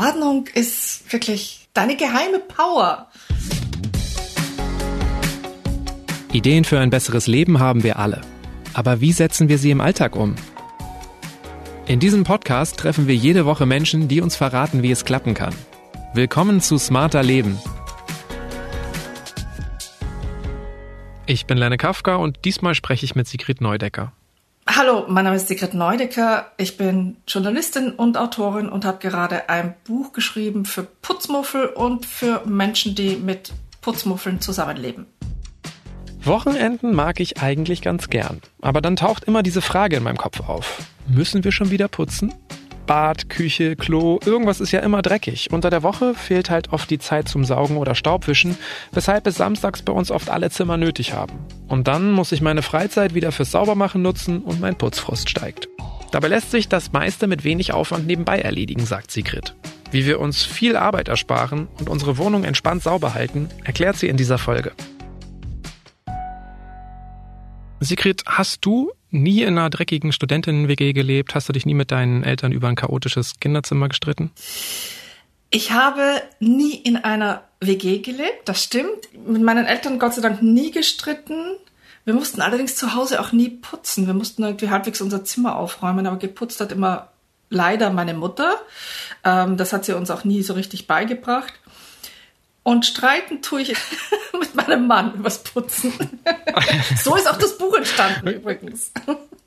Ordnung ist wirklich deine geheime Power. Ideen für ein besseres Leben haben wir alle. Aber wie setzen wir sie im Alltag um? In diesem Podcast treffen wir jede Woche Menschen, die uns verraten, wie es klappen kann. Willkommen zu Smarter Leben. Ich bin Lene Kafka und diesmal spreche ich mit Sigrid Neudecker. Hallo, mein Name ist Sigrid Neudecker. Ich bin Journalistin und Autorin und habe gerade ein Buch geschrieben für Putzmuffel und für Menschen, die mit Putzmuffeln zusammenleben. Wochenenden mag ich eigentlich ganz gern. Aber dann taucht immer diese Frage in meinem Kopf auf. Müssen wir schon wieder putzen? Bad, Küche, Klo, irgendwas ist ja immer dreckig. Unter der Woche fehlt halt oft die Zeit zum Saugen oder Staubwischen, weshalb es samstags bei uns oft alle Zimmer nötig haben. Und dann muss ich meine Freizeit wieder fürs Saubermachen nutzen und mein Putzfrust steigt. Dabei lässt sich das meiste mit wenig Aufwand nebenbei erledigen, sagt Sigrid. Wie wir uns viel Arbeit ersparen und unsere Wohnung entspannt sauber halten, erklärt sie in dieser Folge. Sigrid, hast du nie in einer dreckigen Studentinnen-WG gelebt? Hast du dich nie mit deinen Eltern über ein chaotisches Kinderzimmer gestritten? Ich habe nie in einer WG gelebt, das stimmt. Mit meinen Eltern Gott sei Dank nie gestritten. Wir mussten allerdings zu Hause auch nie putzen. Wir mussten irgendwie halbwegs unser Zimmer aufräumen, aber geputzt hat immer leider meine Mutter. Ähm, das hat sie uns auch nie so richtig beigebracht. Und streiten tue ich mit meinem Mann übers Putzen. so ist auch das Buch entstanden übrigens.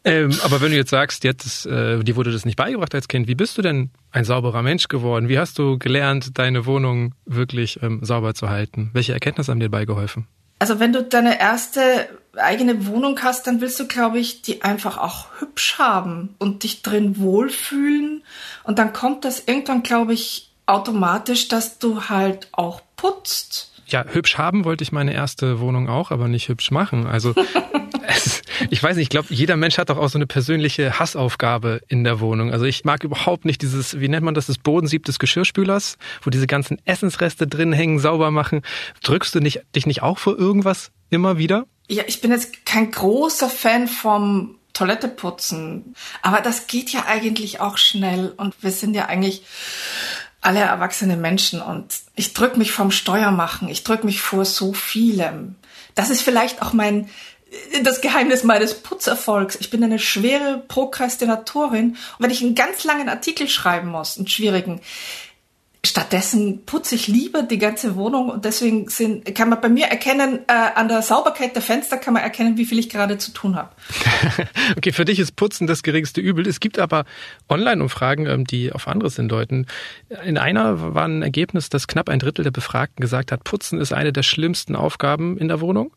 Ähm, aber wenn du jetzt sagst, jetzt, äh, dir wurde das nicht beigebracht als Kind, wie bist du denn ein sauberer Mensch geworden? Wie hast du gelernt, deine Wohnung wirklich ähm, sauber zu halten? Welche Erkenntnisse haben dir beigeholfen? Also wenn du deine erste eigene Wohnung hast, dann willst du, glaube ich, die einfach auch hübsch haben und dich drin wohlfühlen. Und dann kommt das irgendwann, glaube ich, automatisch, dass du halt auch putzt. Ja, hübsch haben wollte ich meine erste Wohnung auch, aber nicht hübsch machen. Also es, ich weiß nicht, ich glaube, jeder Mensch hat doch auch so eine persönliche Hassaufgabe in der Wohnung. Also ich mag überhaupt nicht dieses, wie nennt man das, das Bodensieb des Geschirrspülers, wo diese ganzen Essensreste drin hängen, sauber machen. Drückst du nicht, dich nicht auch vor irgendwas immer wieder? Ja, ich bin jetzt kein großer Fan vom Toilette putzen. Aber das geht ja eigentlich auch schnell und wir sind ja eigentlich alle erwachsene Menschen und ich drück mich vom Steuer machen, ich drück mich vor so vielem. Das ist vielleicht auch mein das Geheimnis meines Putzerfolgs. Ich bin eine schwere Prokrastinatorin und wenn ich einen ganz langen Artikel schreiben muss, einen schwierigen, Stattdessen putze ich lieber die ganze Wohnung und deswegen sind, kann man bei mir erkennen, äh, an der Sauberkeit der Fenster kann man erkennen, wie viel ich gerade zu tun habe. okay, für dich ist Putzen das geringste Übel. Es gibt aber Online-Umfragen, ähm, die auf anderes hindeuten. In einer war ein Ergebnis, dass knapp ein Drittel der Befragten gesagt hat, Putzen ist eine der schlimmsten Aufgaben in der Wohnung.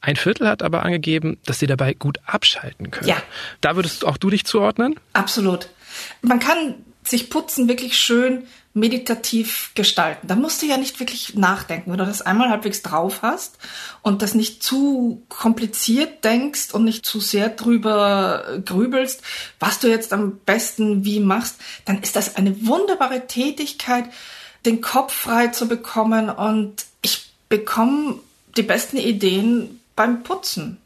Ein Viertel hat aber angegeben, dass sie dabei gut abschalten können. Ja. Da würdest auch du dich zuordnen? Absolut. Man kann sich Putzen wirklich schön meditativ gestalten. Da musst du ja nicht wirklich nachdenken. Wenn du das einmal halbwegs drauf hast und das nicht zu kompliziert denkst und nicht zu sehr drüber grübelst, was du jetzt am besten wie machst, dann ist das eine wunderbare Tätigkeit, den Kopf frei zu bekommen und ich bekomme die besten Ideen beim Putzen.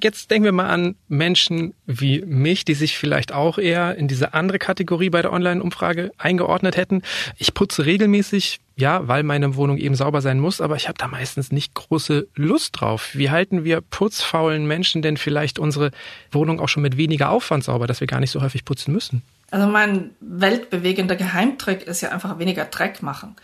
Jetzt denken wir mal an Menschen wie mich, die sich vielleicht auch eher in diese andere Kategorie bei der Online-Umfrage eingeordnet hätten. Ich putze regelmäßig, ja, weil meine Wohnung eben sauber sein muss, aber ich habe da meistens nicht große Lust drauf. Wie halten wir putzfaulen Menschen denn vielleicht unsere Wohnung auch schon mit weniger Aufwand sauber, dass wir gar nicht so häufig putzen müssen? Also mein weltbewegender Geheimtrick ist ja einfach weniger Dreck machen.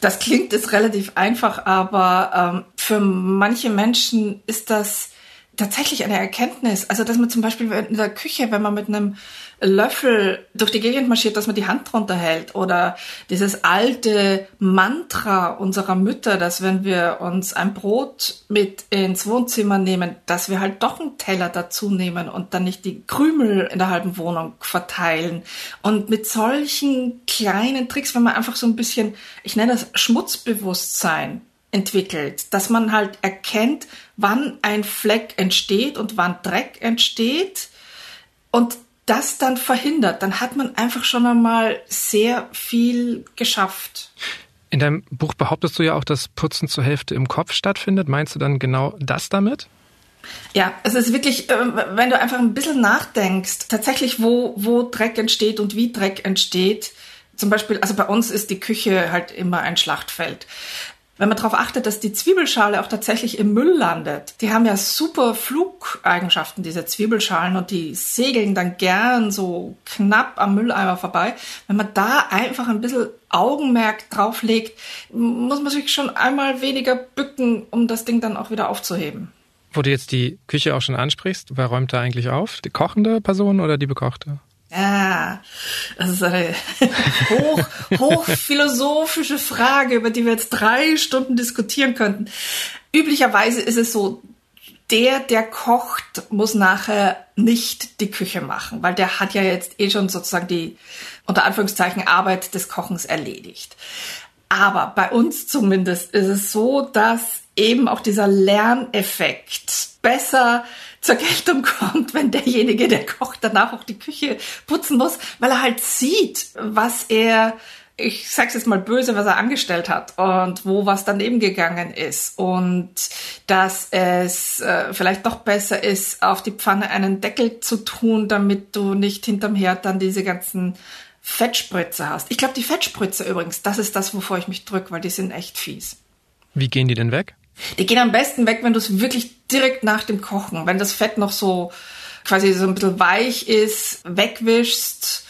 Das klingt jetzt relativ einfach, aber ähm, für manche Menschen ist das tatsächlich eine Erkenntnis. Also, dass man zum Beispiel in der Küche, wenn man mit einem Löffel durch die Gegend marschiert, dass man die Hand drunter hält. Oder dieses alte Mantra unserer Mütter, dass wenn wir uns ein Brot mit ins Wohnzimmer nehmen, dass wir halt doch einen Teller dazu nehmen und dann nicht die Krümel in der halben Wohnung verteilen. Und mit solchen kleinen Tricks, wenn man einfach so ein bisschen, ich nenne das Schmutzbewusstsein entwickelt, dass man halt erkennt, wann ein Fleck entsteht und wann Dreck entsteht und das dann verhindert, dann hat man einfach schon einmal sehr viel geschafft. In deinem Buch behauptest du ja auch, dass Putzen zur Hälfte im Kopf stattfindet. Meinst du dann genau das damit? Ja, es ist wirklich, ähm, wenn du einfach ein bisschen nachdenkst, tatsächlich, wo, wo Dreck entsteht und wie Dreck entsteht, Zum Beispiel, also bei uns ist die Küche halt immer ein Schlachtfeld wenn man darauf achtet, dass die Zwiebelschale auch tatsächlich im Müll landet. Die haben ja super Flugeigenschaften, diese Zwiebelschalen, und die segeln dann gern so knapp am Mülleimer vorbei. Wenn man da einfach ein bisschen Augenmerk drauflegt, muss man sich schon einmal weniger bücken, um das Ding dann auch wieder aufzuheben. Wo du jetzt die Küche auch schon ansprichst, wer räumt da eigentlich auf? Die kochende Person oder die bekochte? Ja, das ist eine hoch, hochphilosophische Frage, über die wir jetzt drei Stunden diskutieren könnten. Üblicherweise ist es so, der, der kocht, muss nachher nicht die Küche machen, weil der hat ja jetzt eh schon sozusagen die, unter Anführungszeichen, Arbeit des Kochens erledigt. Aber bei uns zumindest ist es so, dass eben auch dieser Lerneffekt besser zur Geltung kommt, wenn derjenige, der kocht, danach auch die Küche putzen muss, weil er halt sieht, was er ich sag's jetzt mal böse, was er angestellt hat und wo was daneben gegangen ist und dass es äh, vielleicht doch besser ist, auf die Pfanne einen Deckel zu tun, damit du nicht hinterm Herd dann diese ganzen Fettspritze hast. Ich glaube, die Fettspritze übrigens, das ist das, wovor ich mich drück, weil die sind echt fies. Wie gehen die denn weg? Die gehen am besten weg, wenn du es wirklich direkt nach dem Kochen, wenn das Fett noch so quasi so ein bisschen weich ist, wegwischst.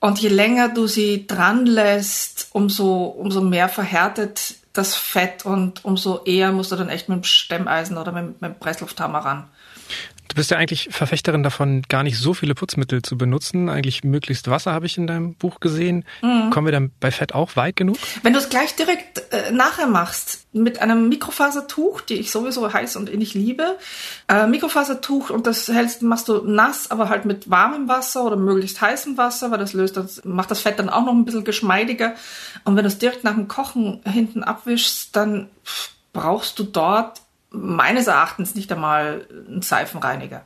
Und je länger du sie dran lässt, umso, umso mehr verhärtet das Fett und umso eher musst du dann echt mit dem Stemmeisen oder mit, mit dem Presslufthammer ran. Du bist ja eigentlich Verfechterin davon, gar nicht so viele Putzmittel zu benutzen. Eigentlich möglichst Wasser habe ich in deinem Buch gesehen. Mhm. Kommen wir dann bei Fett auch weit genug? Wenn du es gleich direkt äh, nachher machst, mit einem Mikrofasertuch, die ich sowieso heiß und innig liebe, äh, Mikrofasertuch und das hältst, machst du nass, aber halt mit warmem Wasser oder möglichst heißem Wasser, weil das löst, das macht das Fett dann auch noch ein bisschen geschmeidiger. Und wenn du es direkt nach dem Kochen hinten abwischst, dann brauchst du dort meines Erachtens nicht einmal ein Seifenreiniger.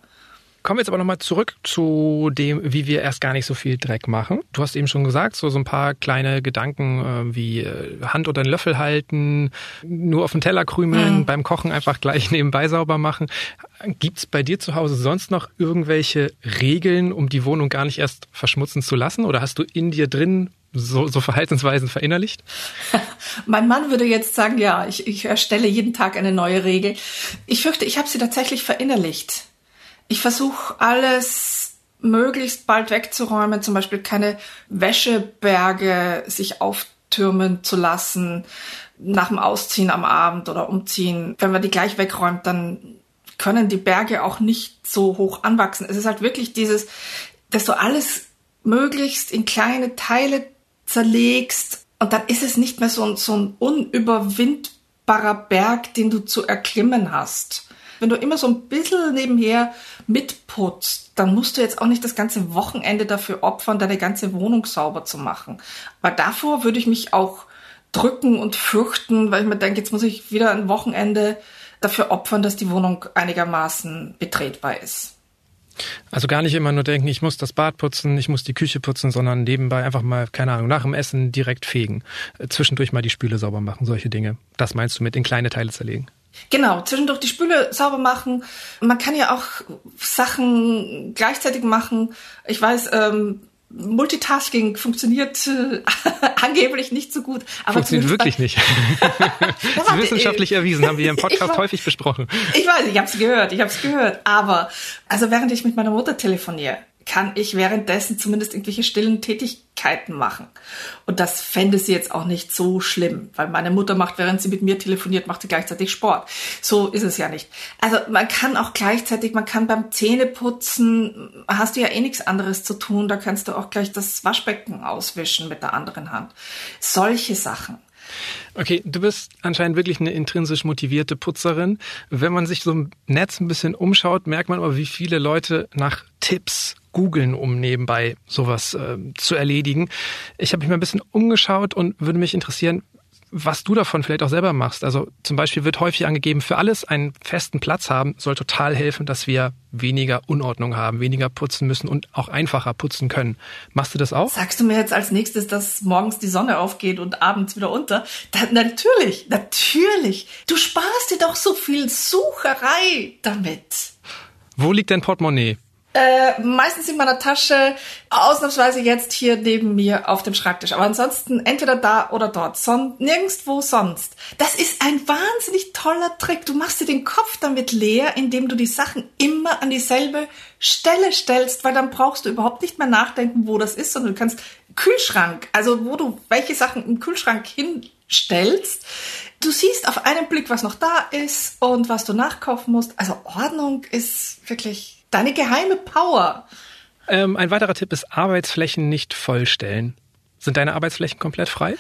Kommen wir jetzt aber nochmal zurück zu dem, wie wir erst gar nicht so viel Dreck machen. Du hast eben schon gesagt, so, so ein paar kleine Gedanken äh, wie äh, Hand oder einen Löffel halten, nur auf den Teller krümeln, mhm. beim Kochen einfach gleich nebenbei sauber machen. Gibt's bei dir zu Hause sonst noch irgendwelche Regeln, um die Wohnung gar nicht erst verschmutzen zu lassen? Oder hast du in dir drin so, so Verhaltensweisen verinnerlicht? mein Mann würde jetzt sagen, ja, ich, ich erstelle jeden Tag eine neue Regel. Ich fürchte, ich habe sie tatsächlich verinnerlicht. Ich versuche alles möglichst bald wegzuräumen, zum Beispiel keine Wäscheberge sich auftürmen zu lassen nach dem Ausziehen am Abend oder Umziehen. Wenn man die gleich wegräumt, dann können die Berge auch nicht so hoch anwachsen. Es ist halt wirklich dieses, dass du alles möglichst in kleine Teile zerlegst und dann ist es nicht mehr so ein, so ein unüberwindbarer Berg, den du zu erklimmen hast. Wenn du immer so ein bisschen nebenher mitputzt, dann musst du jetzt auch nicht das ganze Wochenende dafür opfern, deine ganze Wohnung sauber zu machen. Weil davor würde ich mich auch drücken und fürchten, weil ich mir denke, jetzt muss ich wieder ein Wochenende dafür opfern, dass die Wohnung einigermaßen betretbar ist. Also gar nicht immer nur denken, ich muss das Bad putzen, ich muss die Küche putzen, sondern nebenbei einfach mal, keine Ahnung, nach dem Essen direkt fegen. Äh, zwischendurch mal die Spüle sauber machen, solche Dinge. Das meinst du mit in kleine Teile zerlegen? Genau, zwischendurch die Spüle sauber machen. Man kann ja auch Sachen gleichzeitig machen. Ich weiß, ähm, Multitasking funktioniert äh, angeblich nicht so gut. Aber funktioniert wirklich nicht. das ist wissenschaftlich erwiesen, haben wir im Podcast war, häufig besprochen. Ich weiß, ich habe es gehört, ich habe es gehört. Aber also während ich mit meiner Mutter telefoniere, kann ich währenddessen zumindest irgendwelche stillen Tätigkeiten machen. Und das fände sie jetzt auch nicht so schlimm, weil meine Mutter macht, während sie mit mir telefoniert, macht sie gleichzeitig Sport. So ist es ja nicht. Also man kann auch gleichzeitig, man kann beim Zähneputzen, hast du ja eh nichts anderes zu tun, da kannst du auch gleich das Waschbecken auswischen mit der anderen Hand. Solche Sachen. Okay, du bist anscheinend wirklich eine intrinsisch motivierte Putzerin. Wenn man sich so im Netz ein bisschen umschaut, merkt man aber, wie viele Leute nach Tipps googeln, um nebenbei sowas äh, zu erledigen. Ich habe mich mal ein bisschen umgeschaut und würde mich interessieren, was du davon vielleicht auch selber machst. Also zum Beispiel wird häufig angegeben, für alles einen festen Platz haben, soll total helfen, dass wir weniger Unordnung haben, weniger putzen müssen und auch einfacher putzen können. Machst du das auch? Sagst du mir jetzt als nächstes, dass morgens die Sonne aufgeht und abends wieder unter? Da, natürlich, natürlich. Du sparst dir doch so viel Sucherei damit. Wo liegt dein Portemonnaie? Äh, meistens in meiner Tasche, ausnahmsweise jetzt hier neben mir auf dem Schreibtisch. Aber ansonsten entweder da oder dort, son nirgendwo sonst. Das ist ein wahnsinnig toller Trick. Du machst dir den Kopf damit leer, indem du die Sachen immer an dieselbe Stelle stellst, weil dann brauchst du überhaupt nicht mehr nachdenken, wo das ist, sondern du kannst Kühlschrank, also wo du welche Sachen im Kühlschrank hinstellst. Du siehst auf einen Blick, was noch da ist und was du nachkaufen musst. Also Ordnung ist wirklich Deine geheime Power. Ähm, ein weiterer Tipp ist Arbeitsflächen nicht vollstellen. Sind deine Arbeitsflächen komplett frei?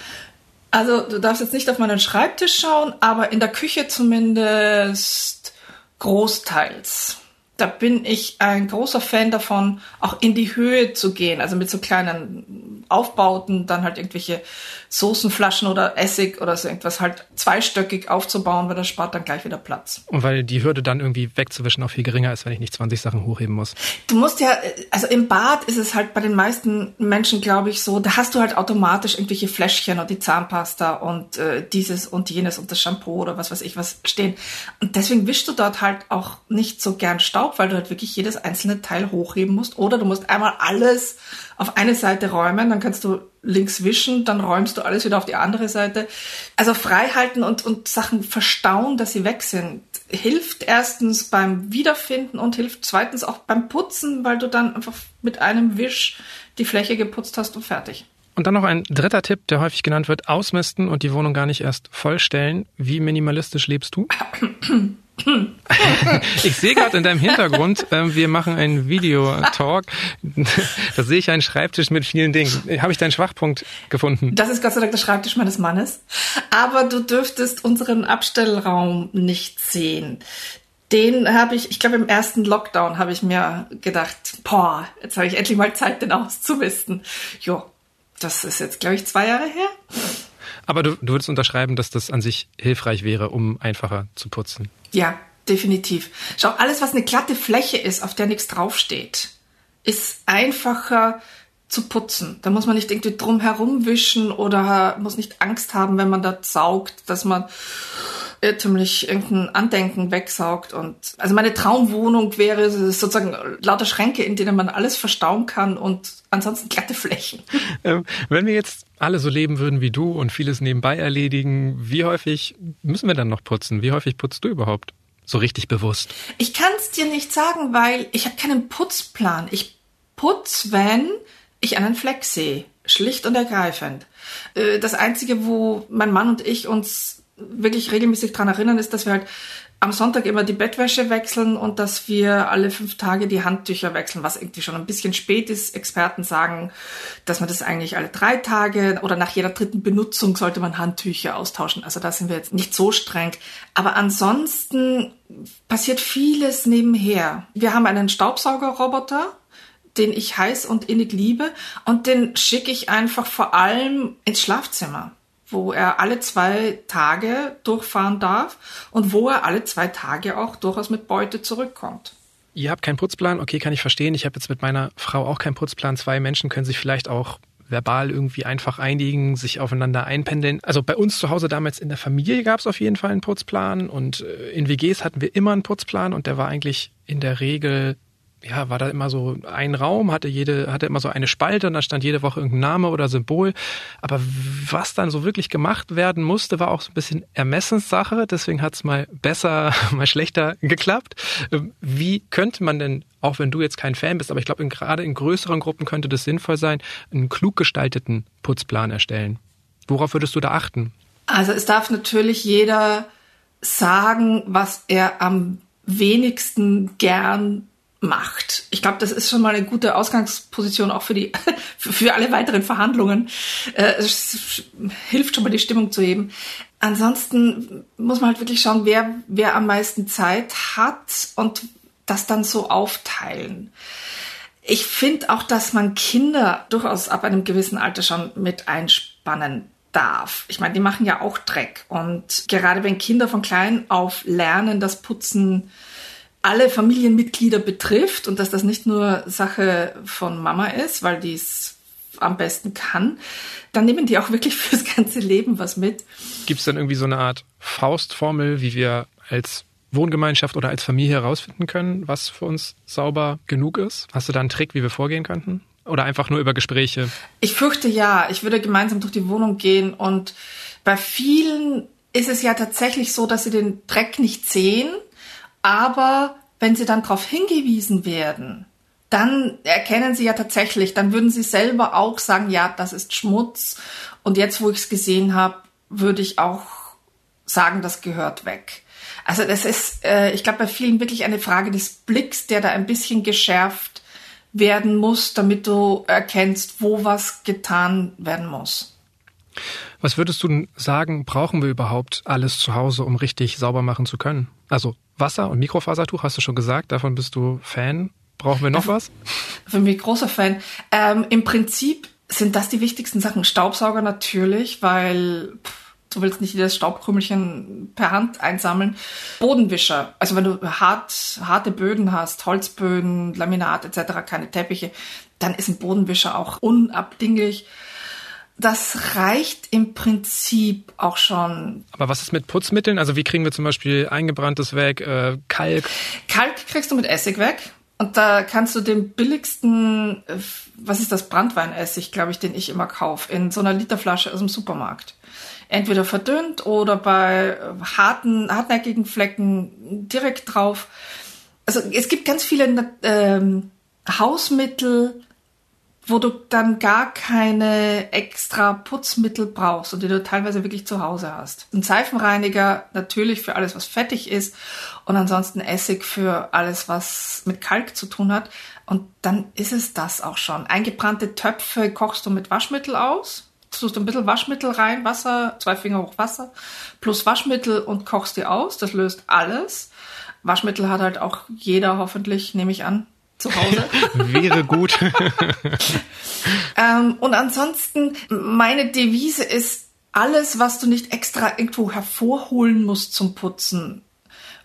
Also du darfst jetzt nicht auf meinen Schreibtisch schauen, aber in der Küche zumindest großteils da bin ich ein großer Fan davon, auch in die Höhe zu gehen. Also mit so kleinen Aufbauten, dann halt irgendwelche Soßenflaschen oder Essig oder so irgendwas halt zweistöckig aufzubauen, weil das spart dann gleich wieder Platz. Und weil die Hürde dann irgendwie wegzuwischen auch viel geringer ist, wenn ich nicht 20 Sachen hochheben muss. Du musst ja, also im Bad ist es halt bei den meisten Menschen, glaube ich, so, da hast du halt automatisch irgendwelche Fläschchen und die Zahnpasta und äh, dieses und jenes und das Shampoo oder was weiß ich was stehen. Und deswegen wischst du dort halt auch nicht so gern Staub Staub, weil du halt wirklich jedes einzelne Teil hochheben musst. Oder du musst einmal alles auf eine Seite räumen, dann kannst du links wischen, dann räumst du alles wieder auf die andere Seite. Also frei halten und, und Sachen verstauen, dass sie weg sind, hilft erstens beim Wiederfinden und hilft zweitens auch beim Putzen, weil du dann einfach mit einem Wisch die Fläche geputzt hast und fertig. Und dann noch ein dritter Tipp, der häufig genannt wird, ausmisten und die Wohnung gar nicht erst vollstellen. Wie minimalistisch lebst du? ich sehe gerade in deinem Hintergrund, äh, wir machen einen Videotalk. da sehe ich einen Schreibtisch mit vielen Dingen. Habe ich deinen Schwachpunkt gefunden? Das ist Gott sei Dank der Schreibtisch meines Mannes. Aber du dürftest unseren Abstellraum nicht sehen. Den habe ich, ich glaube im ersten Lockdown habe ich mir gedacht, boah, jetzt habe ich endlich mal Zeit, den auszumisten. Jo, das ist jetzt, glaube ich, zwei Jahre her. Aber du, du würdest unterschreiben, dass das an sich hilfreich wäre, um einfacher zu putzen. Ja, definitiv. Schau, alles, was eine glatte Fläche ist, auf der nichts draufsteht, ist einfacher zu putzen. Da muss man nicht irgendwie drum herum wischen oder muss nicht Angst haben, wenn man da saugt, dass man irrtümlich irgendein Andenken wegsaugt. Und also meine Traumwohnung wäre sozusagen lauter Schränke, in denen man alles verstauen kann und ansonsten glatte Flächen. Ähm, wenn wir jetzt alle so leben würden wie du und vieles nebenbei erledigen, wie häufig müssen wir dann noch putzen? Wie häufig putzt du überhaupt? So richtig bewusst? Ich kann es dir nicht sagen, weil ich habe keinen Putzplan. Ich putz, wenn ich einen Fleck sehe. Schlicht und ergreifend. Äh, das Einzige, wo mein Mann und ich uns wirklich regelmäßig dran erinnern, ist, dass wir halt am Sonntag immer die Bettwäsche wechseln und dass wir alle fünf Tage die Handtücher wechseln, was irgendwie schon ein bisschen spät ist. Experten sagen, dass man das eigentlich alle drei Tage oder nach jeder dritten Benutzung sollte man Handtücher austauschen. Also da sind wir jetzt nicht so streng. Aber ansonsten passiert vieles nebenher. Wir haben einen Staubsaugerroboter, den ich heiß und innig liebe und den schicke ich einfach vor allem ins Schlafzimmer wo er alle zwei Tage durchfahren darf und wo er alle zwei Tage auch durchaus mit Beute zurückkommt. Ihr habt keinen Putzplan, okay, kann ich verstehen. Ich habe jetzt mit meiner Frau auch keinen Putzplan. Zwei Menschen können sich vielleicht auch verbal irgendwie einfach einigen, sich aufeinander einpendeln. Also bei uns zu Hause damals in der Familie gab es auf jeden Fall einen Putzplan und äh, in WGs hatten wir immer einen Putzplan und der war eigentlich in der Regel ja, war da immer so ein Raum, hatte jede, hatte immer so eine Spalte und da stand jede Woche irgendein Name oder Symbol. Aber was dann so wirklich gemacht werden musste, war auch so ein bisschen Ermessenssache. Deswegen hat es mal besser, mal schlechter geklappt. Ähm, wie könnte man denn, auch wenn du jetzt kein Fan bist, aber ich glaube, gerade in größeren Gruppen könnte das sinnvoll sein, einen klug gestalteten Putzplan erstellen? Worauf würdest du da achten? Also es darf natürlich jeder sagen, was er am wenigsten gern macht. Ich glaube, das ist schon mal eine gute Ausgangsposition auch für die für alle weiteren Verhandlungen. Äh, es hilft schon mal die Stimmung zu heben. Ansonsten muss man halt wirklich schauen, wer wer am meisten Zeit hat und das dann so aufteilen. Ich finde auch, dass man Kinder durchaus ab einem gewissen Alter schon mit einspannen darf. Ich meine, die machen ja auch Dreck und gerade wenn Kinder von klein auf lernen, das Putzen alle Familienmitglieder betrifft und dass das nicht nur Sache von Mama ist, weil die es am besten kann, dann nehmen die auch wirklich fürs ganze Leben was mit. Gibt es dann irgendwie so eine Art Faustformel, wie wir als Wohngemeinschaft oder als Familie herausfinden können, was für uns sauber genug ist? Hast du da einen Trick, wie wir vorgehen könnten? Oder einfach nur über Gespräche? Ich fürchte ja. Ich würde gemeinsam durch die Wohnung gehen und bei vielen ist es ja tatsächlich so, dass sie den Dreck nicht sehen, aber wenn sie dann darauf hingewiesen werden, dann erkennen sie ja tatsächlich, dann würden sie selber auch sagen, ja, das ist Schmutz. Und jetzt, wo ich es gesehen habe, würde ich auch sagen, das gehört weg. Also das ist, äh, ich glaube, bei vielen wirklich eine Frage des Blicks, der da ein bisschen geschärft werden muss, damit du erkennst, wo was getan werden muss. Was würdest du sagen, brauchen wir überhaupt alles zu Hause, um richtig sauber machen zu können? Also Wasser und Mikrofasertuch, hast du schon gesagt, davon bist du Fan. Brauchen wir noch was? Für mich großer Fan. Ähm, Im Prinzip sind das die wichtigsten Sachen. Staubsauger natürlich, weil pff, du willst nicht jedes Staubkrümelchen per Hand einsammeln. Bodenwischer, also wenn du hart, harte Böden hast, Holzböden, Laminat etc., keine Teppiche, dann ist ein Bodenwischer auch unabdinglich das reicht im Prinzip auch schon. Aber was ist mit Putzmitteln? Also wie kriegen wir zum Beispiel eingebranntes weg, äh, Kalk? Kalk kriegst du mit Essig weg. Und da kannst du den billigsten, äh, was ist das, Brandweinessig, glaube ich, den ich immer kaufe, in so einer Literflasche aus dem Supermarkt. Entweder verdünnt oder bei harten, hartnäckigen Flecken direkt drauf. Also es gibt ganz viele ähm, Hausmittel, wo du dann gar keine extra Putzmittel brauchst und die du teilweise wirklich zu Hause hast. Ein Seifenreiniger natürlich für alles, was fettig ist und ansonsten Essig für alles, was mit Kalk zu tun hat. Und dann ist es das auch schon. Eingebrannte Töpfe kochst du mit Waschmittel aus. Tust ein bisschen Waschmittel rein, Wasser, zwei Finger hoch Wasser, plus Waschmittel und kochst die aus. Das löst alles. Waschmittel hat halt auch jeder hoffentlich, nehme ich an, zu Hause. Wäre gut. ähm, und ansonsten, meine Devise ist, alles, was du nicht extra irgendwo hervorholen musst zum Putzen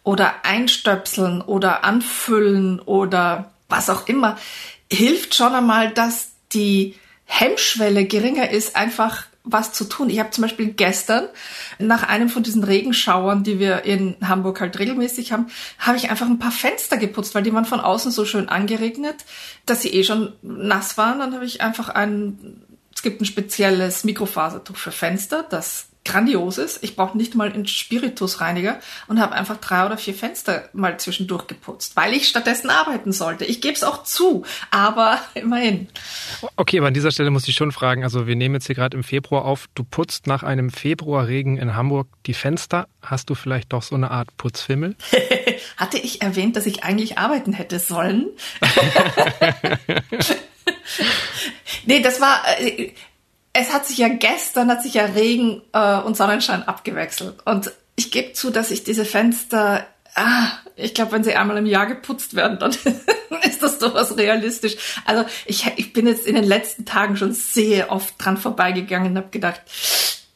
oder einstöpseln oder anfüllen oder was auch immer, hilft schon einmal, dass die Hemmschwelle geringer ist, einfach was zu tun. Ich habe zum Beispiel gestern nach einem von diesen Regenschauern, die wir in Hamburg halt regelmäßig haben, habe ich einfach ein paar Fenster geputzt, weil die waren von außen so schön angeregnet, dass sie eh schon nass waren. Dann habe ich einfach ein, es gibt ein spezielles Mikrofasertuch für Fenster, das grandios ist. Ich brauche nicht mal einen Spiritusreiniger und habe einfach drei oder vier Fenster mal zwischendurch geputzt, weil ich stattdessen arbeiten sollte. Ich gebe es auch zu, aber immerhin. Okay, aber an dieser Stelle muss ich schon fragen, also wir nehmen jetzt hier gerade im Februar auf, du putzt nach einem Februarregen in Hamburg die Fenster. Hast du vielleicht doch so eine Art Putzfimmel? Hatte ich erwähnt, dass ich eigentlich arbeiten hätte sollen? nee, das war, äh, es hat sich ja gestern, hat sich ja Regen äh, und Sonnenschein abgewechselt. Und ich gebe zu, dass ich diese Fenster, ah, ich glaube, wenn sie einmal im Jahr geputzt werden, dann ist das durchaus realistisch. Also ich, ich bin jetzt in den letzten Tagen schon sehr oft dran vorbeigegangen und habe gedacht,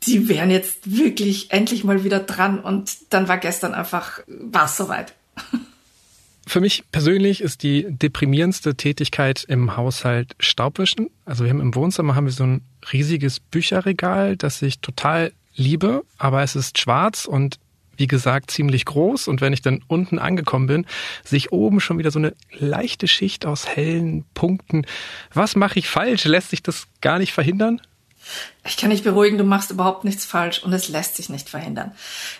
die wären jetzt wirklich endlich mal wieder dran. Und dann war gestern einfach, war es soweit. Für mich persönlich ist die deprimierendste Tätigkeit im Haushalt Staubwischen. Also wir haben im Wohnzimmer haben wir so ein riesiges Bücherregal, das ich total liebe, aber es ist schwarz und wie gesagt ziemlich groß und wenn ich dann unten angekommen bin, sehe ich oben schon wieder so eine leichte Schicht aus hellen Punkten. Was mache ich falsch? Lässt sich das gar nicht verhindern? Ich kann dich beruhigen, du machst überhaupt nichts falsch und es lässt sich nicht verhindern.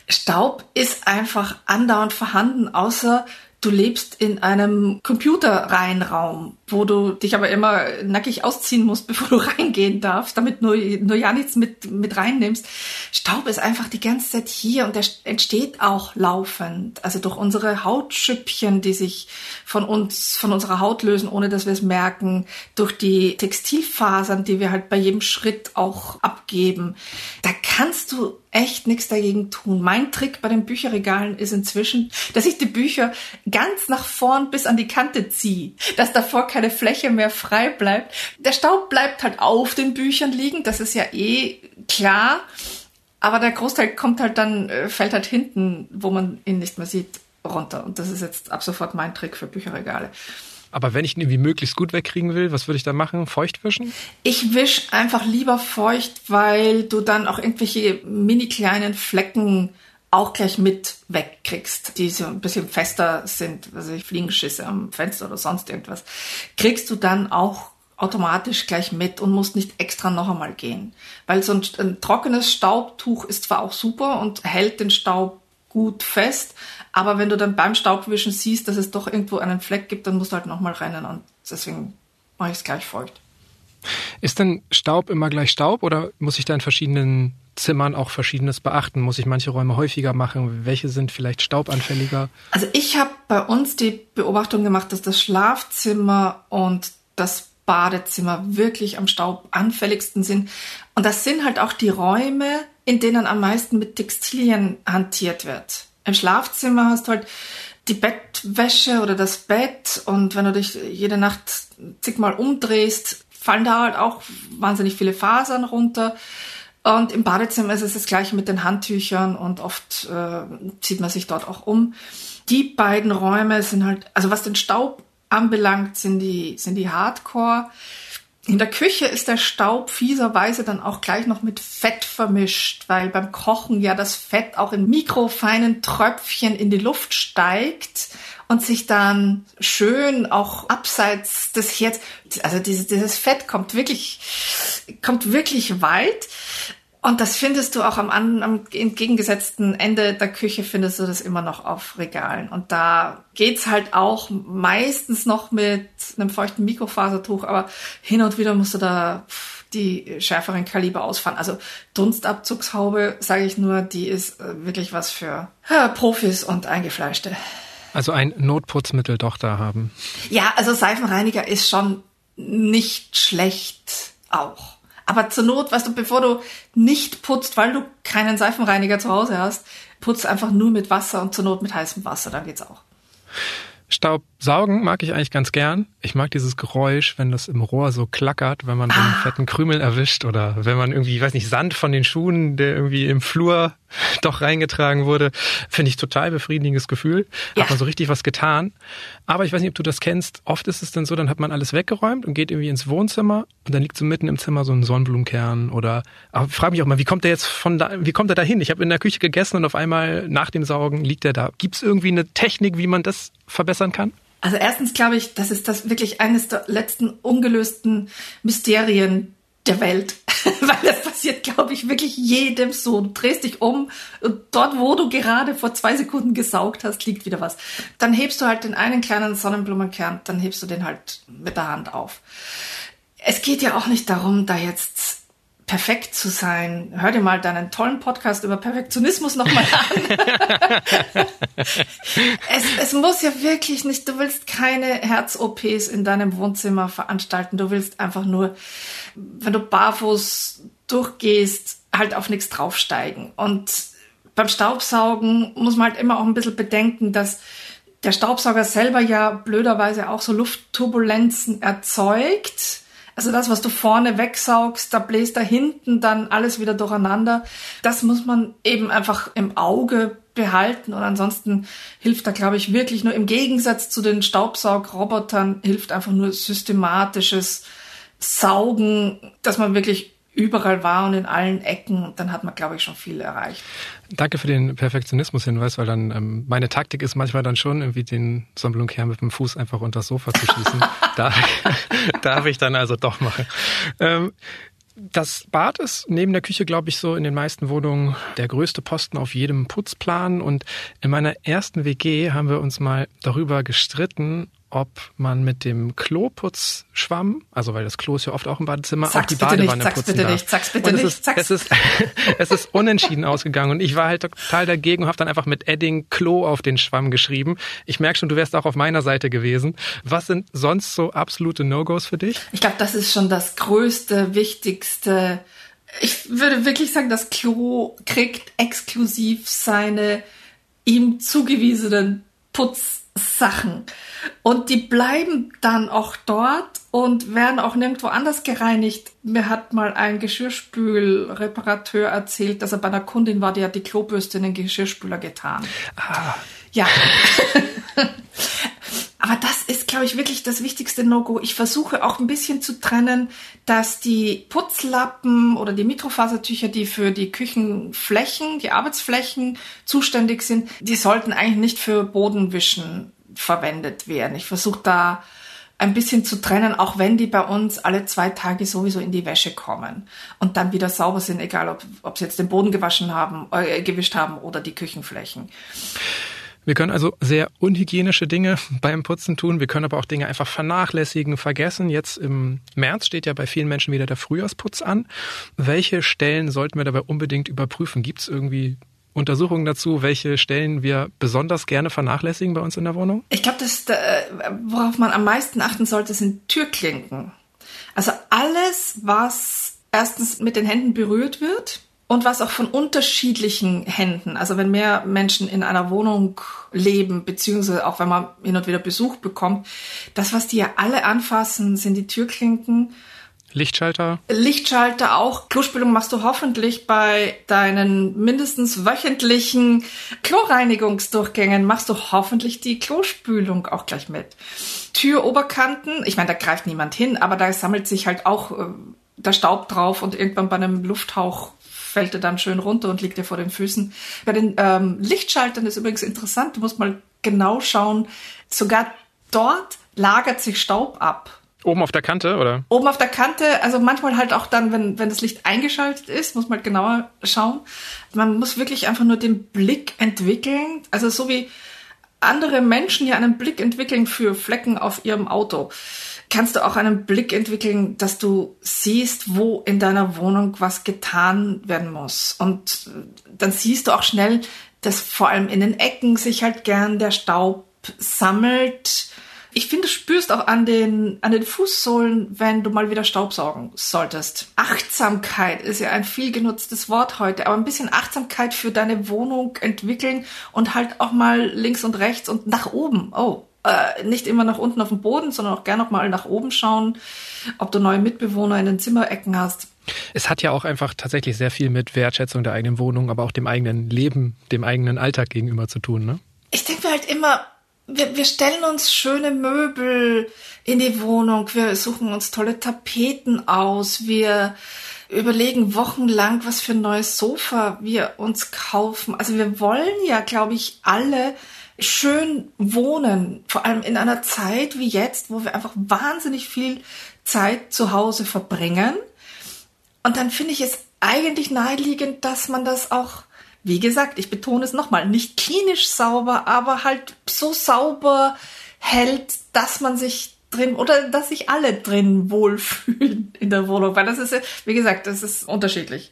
Staub ist einfach andauernd vorhanden, außer du lebst in einem Computerreihenraum, wo du dich aber immer nackig ausziehen musst, bevor du reingehen darfst, damit nur, nur ja nichts mit, mit reinnimmst. Staub ist einfach die ganze Zeit hier und der entsteht auch laufend. Also durch unsere Hautschüppchen, die sich von uns, von unserer Haut lösen, ohne dass wir es merken, durch die Textilfasern, die wir halt bei jedem Schritt auch abgeben. Da kannst du echt nichts dagegen tun. Mein Trick bei den Bücherregalen ist inzwischen, dass ich die Bücher ganz nach vorn bis an die Kante ziehe, dass davor keine Fläche mehr frei bleibt. Der Staub bleibt halt auf den Büchern liegen, das ist ja eh klar. Aber der Großteil kommt halt dann, äh, fällt halt hinten, wo man ihn nicht mehr sieht, runter. Und das ist jetzt ab sofort mein Trick für Bücherregale. Aber wenn ich ihn irgendwie möglichst gut wegkriegen will, was würde ich da machen? Feucht wischen? Ich wisch einfach lieber feucht, weil du dann auch irgendwelche mini kleinen Flecken auch gleich mit wegkriegst, die so ein bisschen fester sind, also Fliegenschisse am Fenster oder sonst irgendwas, kriegst du dann auch automatisch gleich mit und musst nicht extra noch einmal gehen. Weil so ein, ein trockenes Staubtuch ist zwar auch super und hält den Staub gut fest, aber wenn du dann beim Staubwischen siehst, dass es doch irgendwo einen Fleck gibt, dann musst du halt nochmal rennen und deswegen mache ich es gleich feucht. Ist denn Staub immer gleich Staub oder muss ich da in verschiedenen Zimmern auch Verschiedenes beachten? Muss ich manche Räume häufiger machen? Welche sind vielleicht staubanfälliger? Also ich habe bei uns die Beobachtung gemacht, dass das Schlafzimmer und das Badezimmer wirklich am Staub anfälligsten sind. Und das sind halt auch die Räume, in denen am meisten mit Textilien hantiert wird. Im Schlafzimmer hast du halt die Bettwäsche oder das Bett und wenn du dich jede Nacht zigmal umdrehst, fallen da halt auch wahnsinnig viele Fasern runter. Und im Badezimmer ist es das gleiche mit den Handtüchern und oft äh, zieht man sich dort auch um. Die beiden Räume sind halt, also was den Staub anbelangt, sind die, sind die Hardcore. In der Küche ist der Staub fieserweise dann auch gleich noch mit Fett vermischt, weil beim Kochen ja das Fett auch in mikrofeinen Tröpfchen in die Luft steigt und sich dann schön auch abseits des Herz, also dieses, dieses Fett kommt wirklich, kommt wirklich weit. Und das findest du auch am, am entgegengesetzten Ende der Küche, findest du das immer noch auf Regalen. Und da geht's halt auch meistens noch mit einem feuchten Mikrofasertuch, aber hin und wieder musst du da die schärferen Kaliber ausfahren. Also Dunstabzugshaube, sage ich nur, die ist äh, wirklich was für ja, Profis und Eingefleischte. Also ein Notputzmittel doch da haben. Ja, also Seifenreiniger ist schon nicht schlecht auch. Aber zur Not, weißt du, bevor du nicht putzt, weil du keinen Seifenreiniger zu Hause hast, putz einfach nur mit Wasser und zur Not mit heißem Wasser, dann geht's auch. Staub saugen mag ich eigentlich ganz gern. Ich mag dieses Geräusch, wenn das im Rohr so klackert, wenn man so einen ah. fetten Krümel erwischt oder wenn man irgendwie, ich weiß nicht, Sand von den Schuhen, der irgendwie im Flur doch reingetragen wurde. Finde ich total befriedigendes Gefühl. Ja. Hat man so richtig was getan. Aber ich weiß nicht, ob du das kennst. Oft ist es dann so, dann hat man alles weggeräumt und geht irgendwie ins Wohnzimmer und dann liegt so mitten im Zimmer so ein Sonnenblumenkern oder, aber ich frage mich auch mal, wie kommt der jetzt von da, wie kommt er da hin? Ich habe in der Küche gegessen und auf einmal nach dem Saugen liegt er da. Gibt es irgendwie eine Technik, wie man das verbessern kann? Also erstens glaube ich, das ist das wirklich eines der letzten ungelösten Mysterien der Welt. Das passiert, glaube ich, wirklich jedem so. Du drehst dich um und dort, wo du gerade vor zwei Sekunden gesaugt hast, liegt wieder was. Dann hebst du halt den einen kleinen Sonnenblumenkern, dann hebst du den halt mit der Hand auf. Es geht ja auch nicht darum, da jetzt perfekt zu sein. Hör dir mal deinen tollen Podcast über Perfektionismus nochmal an. es, es muss ja wirklich nicht, du willst keine Herz-OPs in deinem Wohnzimmer veranstalten. Du willst einfach nur, wenn du barfuß durchgehst, halt auf nichts draufsteigen. Und beim Staubsaugen muss man halt immer auch ein bisschen bedenken, dass der Staubsauger selber ja blöderweise auch so Luftturbulenzen erzeugt also das, was du vorne wegsaugst, da bläst da hinten dann alles wieder durcheinander. Das muss man eben einfach im Auge behalten und ansonsten hilft da, glaube ich, wirklich nur im Gegensatz zu den Staubsaugrobotern hilft einfach nur systematisches Saugen, dass man wirklich überall war und in allen Ecken, dann hat man, glaube ich, schon viel erreicht. Danke für den Perfektionismus-Hinweis, weil dann ähm, meine Taktik ist manchmal dann schon irgendwie den Sonnenblumenkern mit dem Fuß einfach unter das Sofa zu schießen. da darf ich dann also doch machen. Ähm, das Bad ist neben der Küche, glaube ich, so in den meisten Wohnungen der größte Posten auf jedem Putzplan. Und in meiner ersten WG haben wir uns mal darüber gestritten, ob man mit dem Kloputzschwamm, also weil das Klo ist ja oft auch im Badezimmer, sag's auch die Badewanne nicht, putzen bitte darf. Nicht, sag's bitte und es nicht, ist, sag's. Es ist, es ist unentschieden ausgegangen und ich war halt total dagegen und habe dann einfach mit Edding Klo auf den Schwamm geschrieben. Ich merke schon, du wärst auch auf meiner Seite gewesen. Was sind sonst so absolute No-Gos für dich? Ich glaube, das ist schon das größte, wichtigste. Ich würde wirklich sagen, das Klo kriegt exklusiv seine ihm zugewiesenen Putzsachen. Und die bleiben dann auch dort und werden auch nirgendwo anders gereinigt. Mir hat mal ein Geschirrspülreparateur erzählt, dass er bei einer Kundin war, die hat die Klobürste in den Geschirrspüler getan. Ah. Ja. Aber das ist, glaube ich, wirklich das wichtigste No-Go. Ich versuche auch ein bisschen zu trennen, dass die Putzlappen oder die Mikrofasertücher, die für die Küchenflächen, die Arbeitsflächen zuständig sind, die sollten eigentlich nicht für Bodenwischen verwendet werden. Ich versuche da ein bisschen zu trennen, auch wenn die bei uns alle zwei Tage sowieso in die Wäsche kommen und dann wieder sauber sind, egal ob, ob sie jetzt den Boden gewaschen haben, äh, gewischt haben oder die Küchenflächen. Wir können also sehr unhygienische Dinge beim Putzen tun. Wir können aber auch Dinge einfach vernachlässigen, vergessen. Jetzt im März steht ja bei vielen Menschen wieder der Frühjahrsputz an. Welche Stellen sollten wir dabei unbedingt überprüfen? Gibt es irgendwie Untersuchungen dazu, welche Stellen wir besonders gerne vernachlässigen bei uns in der Wohnung? Ich glaube, äh, worauf man am meisten achten sollte, sind Türklinken. Also alles, was erstens mit den Händen berührt wird, und was auch von unterschiedlichen Händen, also wenn mehr Menschen in einer Wohnung leben, beziehungsweise auch wenn man hin und wieder Besuch bekommt, das, was die ja alle anfassen, sind die Türklinken. Lichtschalter? Lichtschalter auch. Klospülung machst du hoffentlich bei deinen mindestens wöchentlichen Kloreinigungsdurchgängen, machst du hoffentlich die Klospülung auch gleich mit. Türoberkanten, ich meine, da greift niemand hin, aber da sammelt sich halt auch äh, der Staub drauf und irgendwann bei einem Lufthauch fällt er dann schön runter und liegt dir vor den Füßen. Bei den ähm, Lichtschaltern ist übrigens interessant, du musst mal genau schauen, sogar dort lagert sich Staub ab. Oben auf der Kante, oder? Oben auf der Kante, also manchmal halt auch dann, wenn, wenn das Licht eingeschaltet ist, muss man halt genauer schauen. Man muss wirklich einfach nur den Blick entwickeln. Also so wie andere Menschen ja einen Blick entwickeln für Flecken auf ihrem Auto kannst du auch einen Blick entwickeln, dass du siehst, wo in deiner Wohnung was getan werden muss. Und dann siehst du auch schnell, dass vor allem in den Ecken sich halt gern der Staub sammelt. Ich finde, du spürst auch an den, an den Fußsohlen, wenn du mal wieder Staubsaugen solltest. Achtsamkeit ist ja ein viel genutztes Wort heute, aber ein bisschen Achtsamkeit für deine Wohnung entwickeln und halt auch mal links und rechts und nach oben. Oh, äh, nicht immer nach unten auf dem Boden, sondern auch gerne noch mal nach oben schauen, ob du neue Mitbewohner in den Zimmerecken hast. Es hat ja auch einfach tatsächlich sehr viel mit Wertschätzung der eigenen Wohnung, aber auch dem eigenen Leben, dem eigenen Alltag gegenüber zu tun, ne? Ich denke halt immer, wir, wir stellen uns schöne Möbel in die Wohnung, wir suchen uns tolle Tapeten aus, wir überlegen wochenlang, was für ein neues Sofa wir uns kaufen. Also wir wollen ja, glaube ich, alle schön wohnen, vor allem in einer Zeit wie jetzt, wo wir einfach wahnsinnig viel Zeit zu Hause verbringen. Und dann finde ich es eigentlich naheliegend, dass man das auch, wie gesagt, ich betone es nochmal, nicht klinisch sauber, aber halt so sauber hält, dass man sich drin oder dass sich alle drin wohlfühlen in der Wohnung, weil das ist, wie gesagt, das ist unterschiedlich.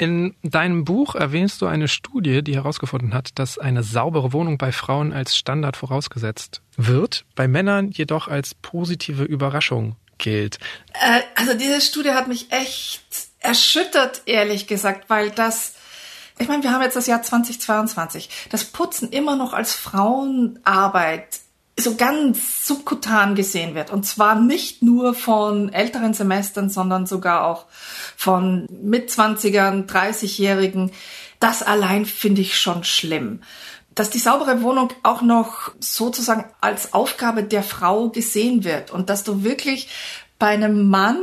In deinem Buch erwähnst du eine Studie, die herausgefunden hat, dass eine saubere Wohnung bei Frauen als Standard vorausgesetzt wird, bei Männern jedoch als positive Überraschung gilt. Äh, also diese Studie hat mich echt erschüttert, ehrlich gesagt, weil das, ich meine, wir haben jetzt das Jahr 2022, das Putzen immer noch als Frauenarbeit so ganz subkutan gesehen wird. Und zwar nicht nur von älteren Semestern, sondern sogar auch von Mitzwanzigern, 30-Jährigen. Das allein finde ich schon schlimm. Dass die saubere Wohnung auch noch sozusagen als Aufgabe der Frau gesehen wird und dass du wirklich bei einem Mann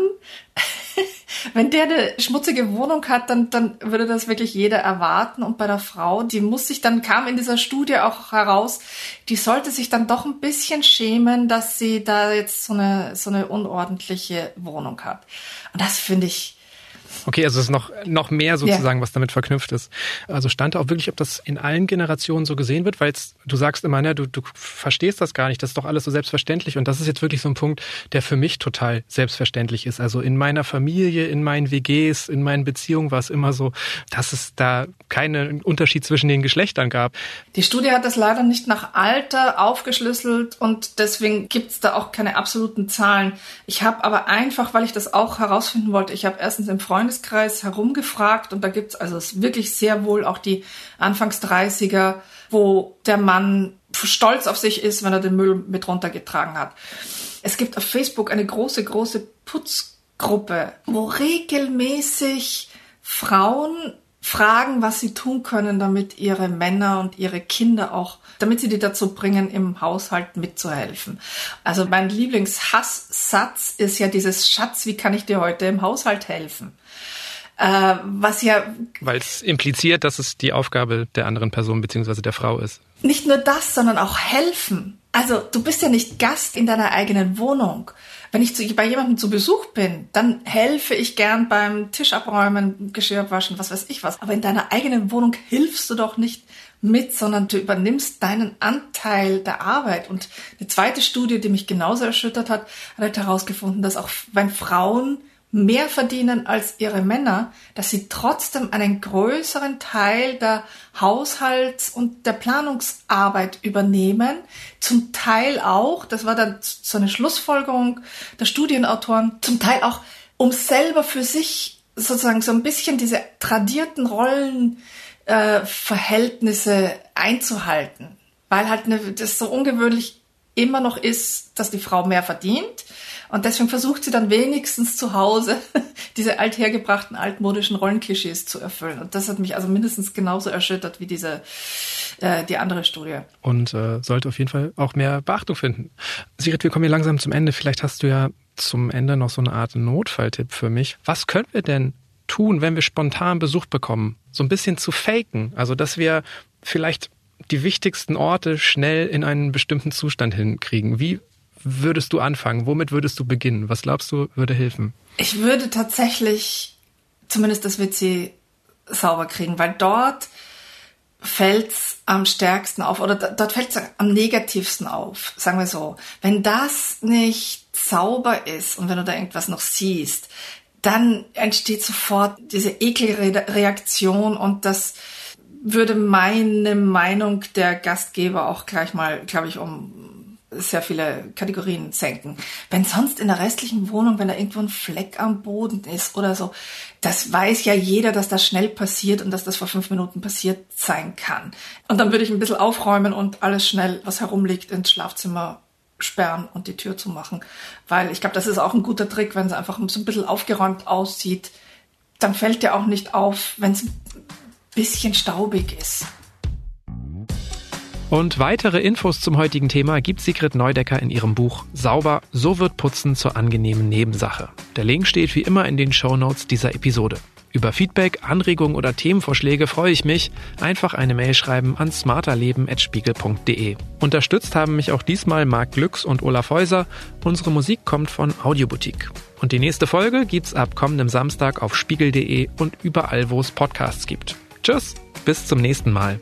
wenn der eine schmutzige Wohnung hat, dann, dann würde das wirklich jeder erwarten. Und bei der Frau, die muss sich dann, kam in dieser Studie auch heraus, die sollte sich dann doch ein bisschen schämen, dass sie da jetzt so eine, so eine unordentliche Wohnung hat. Und das finde ich, Okay, also es ist noch, noch mehr sozusagen, ja. was damit verknüpft ist. Also stand da auch wirklich, ob das in allen Generationen so gesehen wird, weil du sagst immer, ne, du, du verstehst das gar nicht, das ist doch alles so selbstverständlich. Und das ist jetzt wirklich so ein Punkt, der für mich total selbstverständlich ist. Also in meiner Familie, in meinen WGs, in meinen Beziehungen war es immer so, dass es da keinen Unterschied zwischen den Geschlechtern gab. Die Studie hat das leider nicht nach Alter aufgeschlüsselt und deswegen gibt es da auch keine absoluten Zahlen. Ich habe aber einfach, weil ich das auch herausfinden wollte, ich habe erstens im Freund Freundeskreis herumgefragt und da gibt's also wirklich sehr wohl auch die Anfangs 30er, wo der Mann stolz auf sich ist, wenn er den Müll mit runtergetragen hat. Es gibt auf Facebook eine große, große Putzgruppe, wo regelmäßig Frauen fragen, was sie tun können, damit ihre Männer und ihre Kinder auch, damit sie die dazu bringen, im Haushalt mitzuhelfen. Also mein Lieblingshasssatz ist ja dieses Schatz, wie kann ich dir heute im Haushalt helfen? Äh, was ja. Weil es impliziert, dass es die Aufgabe der anderen Person beziehungsweise der Frau ist. Nicht nur das, sondern auch helfen. Also du bist ja nicht Gast in deiner eigenen Wohnung. Wenn ich zu, bei jemandem zu Besuch bin, dann helfe ich gern beim Tisch abräumen, Geschirr waschen, was weiß ich was. Aber in deiner eigenen Wohnung hilfst du doch nicht mit, sondern du übernimmst deinen Anteil der Arbeit. Und eine zweite Studie, die mich genauso erschüttert hat, hat herausgefunden, dass auch wenn Frauen mehr verdienen als ihre Männer, dass sie trotzdem einen größeren Teil der Haushalts- und der Planungsarbeit übernehmen. Zum Teil auch, das war dann so eine Schlussfolgerung der Studienautoren, zum Teil auch, um selber für sich sozusagen so ein bisschen diese tradierten Rollenverhältnisse äh, einzuhalten. Weil halt eine, das so ungewöhnlich immer noch ist, dass die Frau mehr verdient und deswegen versucht sie dann wenigstens zu Hause diese althergebrachten, altmodischen Rollenklischees zu erfüllen. Und das hat mich also mindestens genauso erschüttert wie diese äh, die andere Studie. Und äh, sollte auf jeden Fall auch mehr Beachtung finden. Sigrid, wir kommen hier langsam zum Ende. Vielleicht hast du ja zum Ende noch so eine Art Notfalltipp für mich. Was können wir denn tun, wenn wir spontan Besuch bekommen? So ein bisschen zu faken. Also, dass wir vielleicht die wichtigsten Orte schnell in einen bestimmten Zustand hinkriegen. Wie würdest du anfangen? Womit würdest du beginnen? Was glaubst du, würde helfen? Ich würde tatsächlich zumindest das WC sauber kriegen, weil dort fällt es am stärksten auf oder dort fällt es am negativsten auf, sagen wir so. Wenn das nicht sauber ist und wenn du da irgendwas noch siehst, dann entsteht sofort diese Ekelreaktion und das würde meine Meinung der Gastgeber auch gleich mal, glaube ich, um sehr viele Kategorien senken. Wenn sonst in der restlichen Wohnung, wenn da irgendwo ein Fleck am Boden ist oder so, das weiß ja jeder, dass das schnell passiert und dass das vor fünf Minuten passiert sein kann. Und dann würde ich ein bisschen aufräumen und alles schnell, was herumliegt, ins Schlafzimmer sperren und die Tür zu machen. Weil ich glaube, das ist auch ein guter Trick, wenn es einfach so ein bisschen aufgeräumt aussieht. Dann fällt dir auch nicht auf, wenn es ein bisschen staubig ist. Und weitere Infos zum heutigen Thema gibt Sigrid Neudecker in ihrem Buch Sauber, so wird Putzen zur angenehmen Nebensache. Der Link steht wie immer in den Show Notes dieser Episode. Über Feedback, Anregungen oder Themenvorschläge freue ich mich. Einfach eine Mail schreiben an smarterleben.spiegel.de. Unterstützt haben mich auch diesmal Marc Glücks und Olaf Häuser. Unsere Musik kommt von Audioboutique. Und die nächste Folge gibt's ab kommendem Samstag auf spiegel.de und überall, wo es Podcasts gibt. Tschüss, bis zum nächsten Mal.